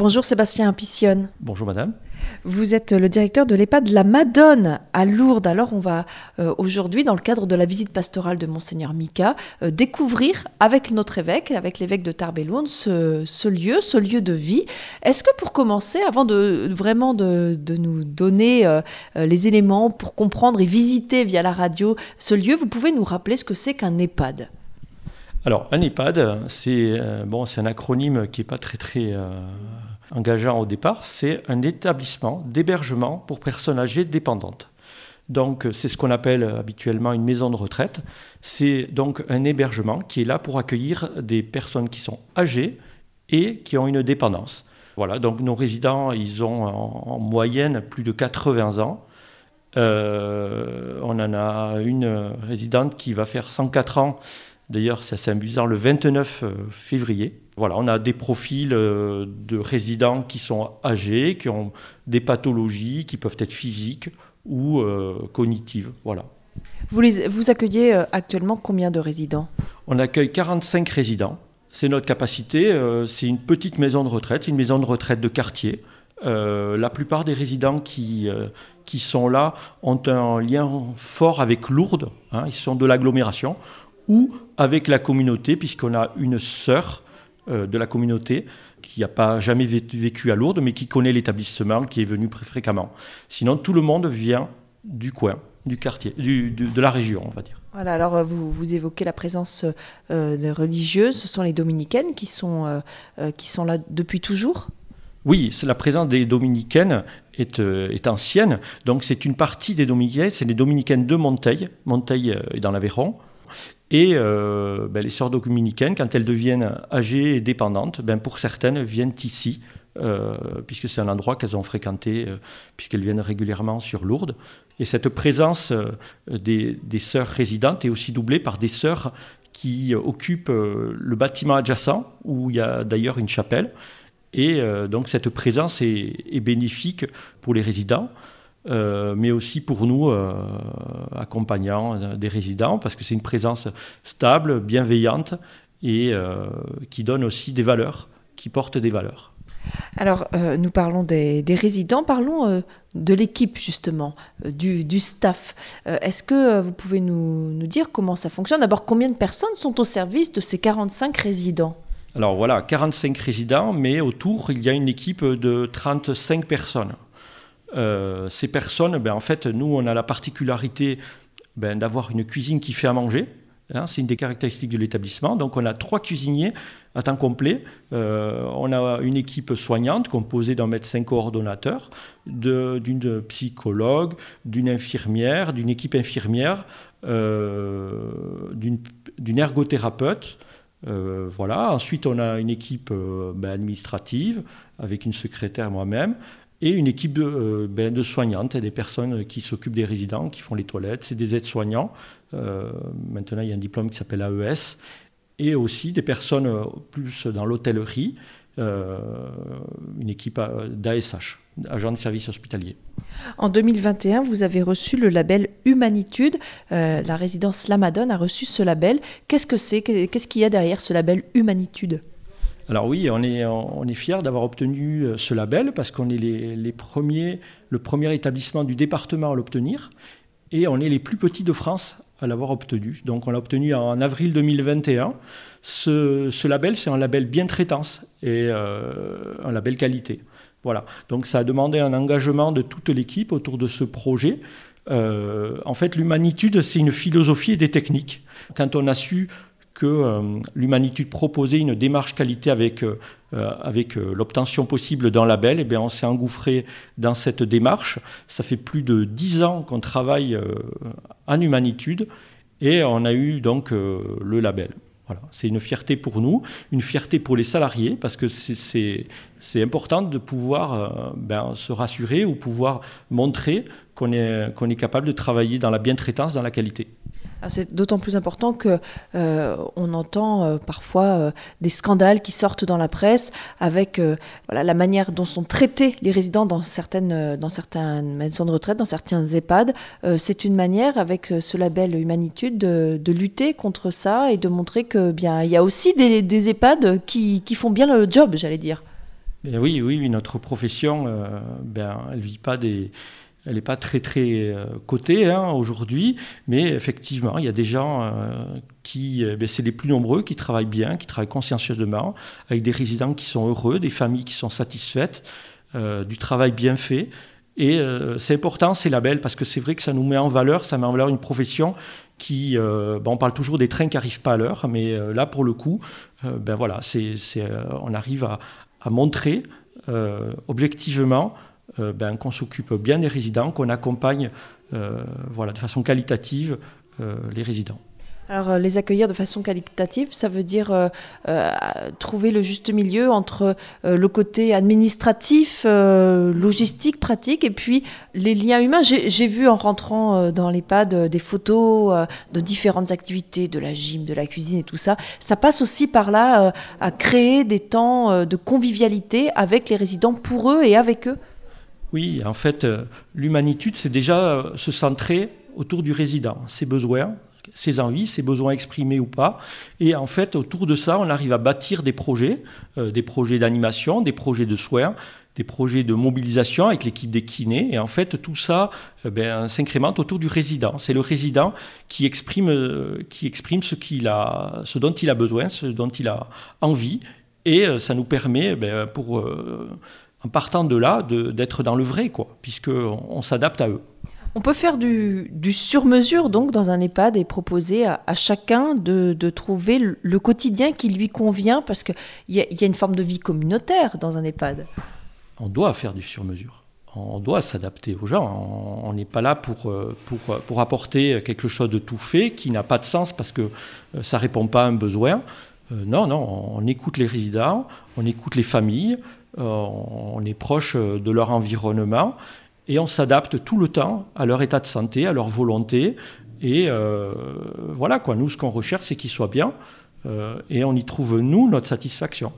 Bonjour Sébastien Impicionne. Bonjour madame. Vous êtes le directeur de l'EHPAD La Madone à Lourdes. Alors on va euh, aujourd'hui, dans le cadre de la visite pastorale de Monseigneur Mika, euh, découvrir avec notre évêque, avec l'évêque de Tarbes Lourdes, ce, lieu, ce lieu de vie. Est-ce que pour commencer, avant de vraiment de, nous donner euh, les éléments pour comprendre et visiter via la radio ce lieu, vous pouvez nous rappeler ce que c'est qu'un EHPAD? Alors, un EHPAD, c'est bon, un acronyme qui n'est pas très, très engageant au départ. C'est un établissement d'hébergement pour personnes âgées dépendantes. Donc, c'est ce qu'on appelle habituellement une maison de retraite. C'est donc un hébergement qui est là pour accueillir des personnes qui sont âgées et qui ont une dépendance. Voilà, donc nos résidents, ils ont en, moyenne plus de 80 ans. Euh, on en a une résidente qui va faire 104 ans D'ailleurs, c'est assez amusant, le 29 euh, février. Voilà, on a des profils euh, de résidents qui sont âgés, qui ont des pathologies qui peuvent être physiques ou euh, cognitives. Voilà. Vous, vous accueillez actuellement combien de résidents? On accueille 45 résidents. C'est notre capacité. c'est une petite maison de retraite, une maison de retraite de quartier. la plupart des résidents qui, qui sont là ont un lien fort avec Lourdes. Hein, ils sont de l'agglomération ou avec la communauté, puisqu'on a une sœur euh, de la communauté qui n'a pas jamais vécu à Lourdes, mais qui connaît l'établissement, qui est venu très fréquemment. Sinon, tout le monde vient du coin, du quartier, de la région, on va dire. Voilà, alors euh, vous, vous évoquez la présence euh, des religieuses, ce sont les dominicaines qui sont, qui sont là depuis toujours? Oui, la présence des dominicaines est, est ancienne. Donc c'est une partie des dominicaines, c'est les dominicaines de Monteil. Monteil est dans l'Aveyron. Et euh, ben, les sœurs dominicaines, quand elles deviennent âgées et dépendantes, ben, pour certaines, viennent ici, euh, puisque c'est un endroit qu'elles ont fréquenté, euh, puisqu'elles viennent régulièrement sur Lourdes. Et cette présence des, sœurs résidentes est aussi doublée par des sœurs qui occupent le bâtiment adjacent, où il y a d'ailleurs une chapelle. Et donc cette présence est bénéfique pour les résidents. Euh, mais aussi pour nous, euh, accompagnants des résidents, parce que c'est une présence stable, bienveillante et euh, qui donne aussi des valeurs, qui porte des valeurs. Alors, nous parlons des, résidents, parlons de l'équipe justement, du, du, staff. Est-ce que vous pouvez nous, nous, dire comment ça fonctionne? D'abord, combien de personnes sont au service de ces 45 résidents? Alors voilà, 45 résidents, mais autour, il y a une équipe de 35 personnes. Euh, ces personnes, ben, en fait, nous, on a la particularité ben, d'avoir une cuisine qui fait à manger. Hein, c'est une des caractéristiques de l'établissement. Donc, on a trois cuisiniers à temps complet. Euh, on a une équipe soignante composée d'un médecin coordonnateur, d'une psychologue, d'une infirmière, d'une équipe infirmière, euh, d'une ergothérapeute. voilà. Ensuite, on a une équipe ben, administrative avec une secrétaire moi-même, et une équipe de, euh, ben, de soignantes, des personnes qui s'occupent des résidents, qui font les toilettes, c'est des aides-soignants. Euh, maintenant, il y a un diplôme qui s'appelle AES, et aussi des personnes euh, plus dans l'hôtellerie, une équipe d'ASH, agent de service hospitalier. En 2021, vous avez reçu le label Humanitude. la résidence Lamadone a reçu ce label. Qu'est-ce que c'est? Qu'est-ce qu'il y a derrière ce label Humanitude? Alors oui, on est, on fiers d'avoir obtenu euh, ce label parce qu'on est les, premiers, le premier établissement du département à l'obtenir et on est les plus petits de France à l'avoir obtenu. Donc on l'a obtenu en avril 2021. Ce, label, c'est un label bien traitance et euh, un label qualité. Voilà. Donc ça a demandé un engagement de toute l'équipe autour de ce projet. Euh, en fait, l'humanitude, c'est une philosophie et des techniques. Quand on a su que euh, l'humanité proposait une démarche qualité avec, euh, euh, avec l'obtention possible d'un label, et eh bien on s'est engouffré dans cette démarche. Ça fait plus de dix ans qu'on travaille en humanitude et on a eu donc le label. Voilà. C'est une fierté pour nous, une fierté pour les salariés, parce que c'est important de pouvoir ben, se rassurer ou pouvoir montrer qu'on est, qu'on est capable de travailler dans la bientraitance, dans la qualité. Ah, c'est d'autant plus important que euh, on entend euh, parfois euh, des scandales qui sortent dans la presse avec la manière dont sont traités les résidents dans certaines, dans certaines maisons de retraite, dans certains EHPAD. c'est une manière, avec ce label Humanitude, de, lutter contre ça et de montrer que bien il y a aussi des, des EHPAD qui, qui font bien le job, j'allais dire. Ben oui, oui, notre profession, ben, elle pas n'est pas très très cotée hein, aujourd'hui, mais effectivement, il y a des gens qui, ben, c'est les plus nombreux, qui travaillent bien, qui travaillent consciencieusement, avec des résidents qui sont heureux, des familles qui sont satisfaites, du travail bien fait. Et euh, c'est important ces labels parce que c'est vrai que ça nous met en valeur, ça met en valeur une profession qui, euh, on parle toujours des trains qui n'arrivent pas à l'heure, mais euh, là pour le coup, ben voilà, c'est, on arrive à, montrer objectivement ben, qu'on s'occupe bien des résidents, qu'on accompagne voilà, de façon qualitative les résidents. Alors, euh, les accueillir de façon qualitative, ça veut dire euh, euh, trouver le juste milieu entre le côté administratif, logistique, pratique, et puis les liens humains. J'ai vu en rentrant dans l'EHPAD des photos de différentes activités, de la gym, de la cuisine et tout ça. Ça passe aussi par là à créer des temps de convivialité avec les résidents pour eux et avec eux. Oui, en fait, l'humanitude, c'est déjà se centrer autour du résident, ses besoins, ses envies, ses besoins exprimés ou pas. Et en fait, autour de ça, on arrive à bâtir des projets, euh, des projets d'animation, des projets de soins, des projets de mobilisation avec l'équipe des kinés. Et en fait, tout ça euh, ben, s'incrémente autour du résident. C'est le résident qui exprime, euh, qui exprime ce, qu'il a, ce dont il a besoin, ce dont il a envie. Et ça nous permet, ben, pour, en partant de là, d'être dans le vrai, quoi, puisqu'on on, s'adapte à eux. On peut faire du, sur-mesure donc dans un EHPAD et proposer à, chacun de, trouver le, quotidien qui lui convient parce qu'il y, y, a une forme de vie communautaire dans un EHPAD. On doit faire du sur-mesure. On doit s'adapter aux gens. On n'est pas là pour, euh, pour, pour, apporter quelque chose de tout fait qui n'a pas de sens parce que euh, ça ne répond pas à un besoin. Euh, non, non, on écoute les résidents, on écoute les familles, on est proche de leur environnement et on s'adapte tout le temps à leur état de santé, à leur volonté. Et euh, voilà, quoi. Nous, ce qu'on recherche, c'est qu'ils soient bien. Euh, et on y trouve, nous, notre satisfaction.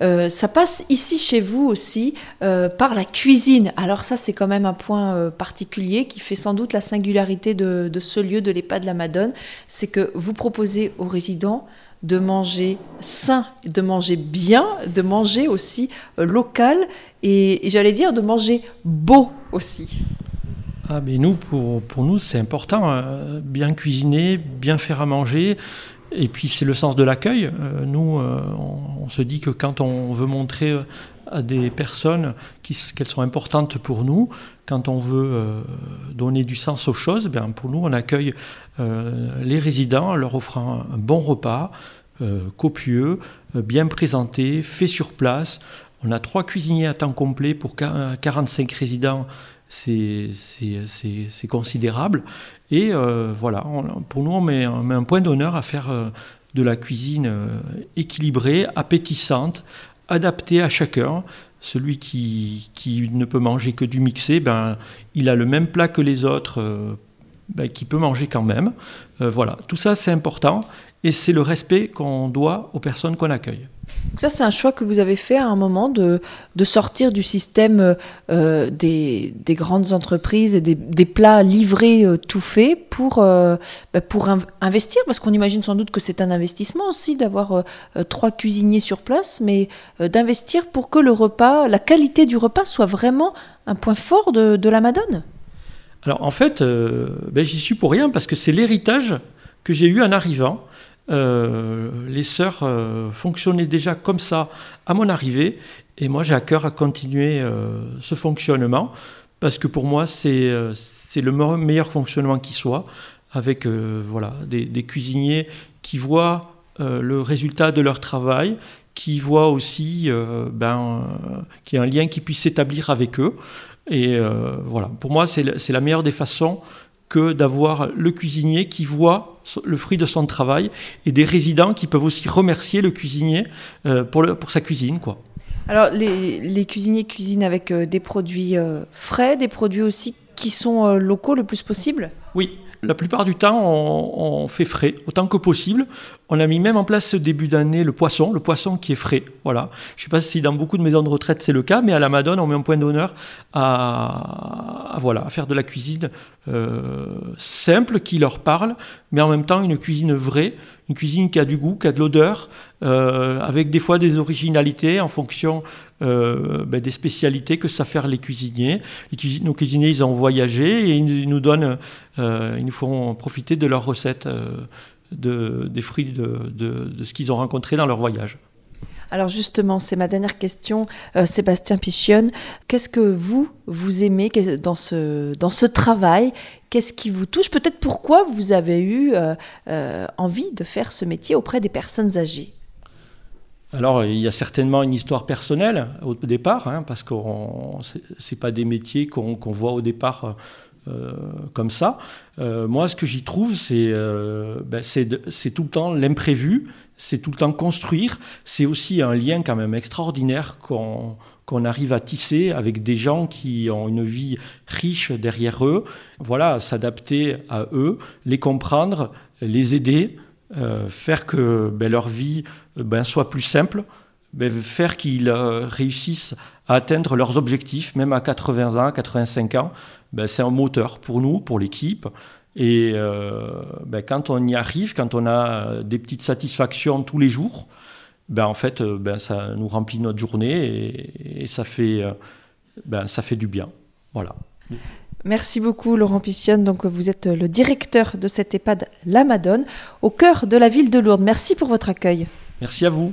Euh, ça passe ici chez vous aussi par la cuisine. Alors ça, c'est quand même un point particulier qui fait sans doute la singularité de, ce lieu de l'EHPAD de la Madone. C'est que vous proposez aux résidents de manger sain, de manger bien, de manger aussi local et, j'allais dire de manger beau aussi. Ah, mais nous, pour, pour nous, c'est important. Euh, bien cuisiner, bien faire à manger. Et puis, c'est le sens de l'accueil. Euh, nous, euh, on, se dit que quand on veut montrer à des personnes qu'elles sont importantes pour nous, quand on veut donner du sens aux choses, bien, pour nous, on accueille les résidents en leur offrant un bon repas, copieux, bien présenté, fait sur place. On a trois cuisiniers à temps complet pour 45 résidents, c'est considérable. Et euh, voilà, pour nous, on met, un point d'honneur à faire euh, de la cuisine euh, équilibrée, appétissante, adaptée à chacun. Celui qui, ne peut manger que du mixé, ben, il a le même plat que les autres, ben, qui peut manger quand même. voilà, tout ça c'est important et c'est le respect qu'on doit aux personnes qu'on accueille. Ça, c'est un choix que vous avez fait à un moment de, sortir du système euh, des, des, grandes entreprises et des, plats livrés euh, tout faits pour, euh, bah, pour investir, parce qu'on imagine sans doute que c'est un investissement aussi d'avoir trois cuisiniers sur place, mais d'investir pour que le repas, la qualité du repas soit vraiment un point fort de, de la Madone. Alors en fait, ben, j'y suis pour rien parce que c'est l'héritage que j'ai eu en arrivant. Euh, les sœurs euh, fonctionnaient déjà comme ça à mon arrivée, et moi j'ai à cœur à continuer euh, ce fonctionnement, parce que pour moi c'est le meilleur fonctionnement qui soit, avec voilà, des, cuisiniers qui voient le résultat de leur travail, qui voient aussi ben, qu'il y a un lien qui puisse s'établir avec eux. Et voilà, pour moi c'est la meilleure des façons que d'avoir le cuisinier qui voit le fruit de son travail et des résidents qui peuvent aussi remercier le cuisinier euh, pour, pour sa cuisine. Quoi. Alors, les, cuisiniers cuisinent avec euh, des produits euh, frais, des produits aussi qui sont locaux le plus possible? Oui, la plupart du temps, on, fait frais, autant que possible. On a mis même en place ce début d'année le poisson, le poisson qui est frais. Voilà. Je ne sais pas si dans beaucoup de maisons de retraite c'est le cas, mais à la Madone, on met un point d'honneur à, voilà, faire de la cuisine euh, simple, qui leur parle, mais en même temps une cuisine vraie, une cuisine qui a du goût, qui a de l'odeur, euh, avec des fois des originalités en fonction ben, des spécialités que savent faire les cuisiniers. Nos cuisiniers, ils ont voyagé et ils nous nous font profiter de leurs recettes, de, des fruits de, ce qu'ils ont rencontré dans leur voyage. Alors justement, c'est ma dernière question, euh, Sébastien Pichionne. Qu'est-ce que vous, vous aimez dans ce, travail? Qu'est-ce qui vous touche? Peut-être pourquoi vous avez eu euh, euh, envie de faire ce métier auprès des personnes âgées? Alors, il y a certainement une histoire personnelle au départ, hein, parce que ce n'est pas des métiers qu'on voit au départ comme ça. moi, ce que j'y trouve, c'est ben, tout le temps l'imprévu, c'est tout le temps construire. C'est aussi un lien quand même extraordinaire qu'on arrive à tisser avec des gens qui ont une vie riche derrière eux. Voilà, s'adapter à eux, les comprendre, les aider, euh, faire que ben, leur vie ben, soit plus simple, ben, faire qu'ils euh, réussissent à atteindre leurs objectifs, même à 80 ans, 85 ans. c'est un moteur pour nous, pour l'équipe. Et euh, quand on y arrive, quand on a des petites satisfactions tous les jours, en fait, euh, ça nous remplit notre journée et, ça, fait, euh, ça fait du bien. Voilà. Merci beaucoup Laurent Pissionne. Donc vous êtes le directeur de cette EHPAD La Madone au cœur de la ville de Lourdes. Merci pour votre accueil. Merci à vous.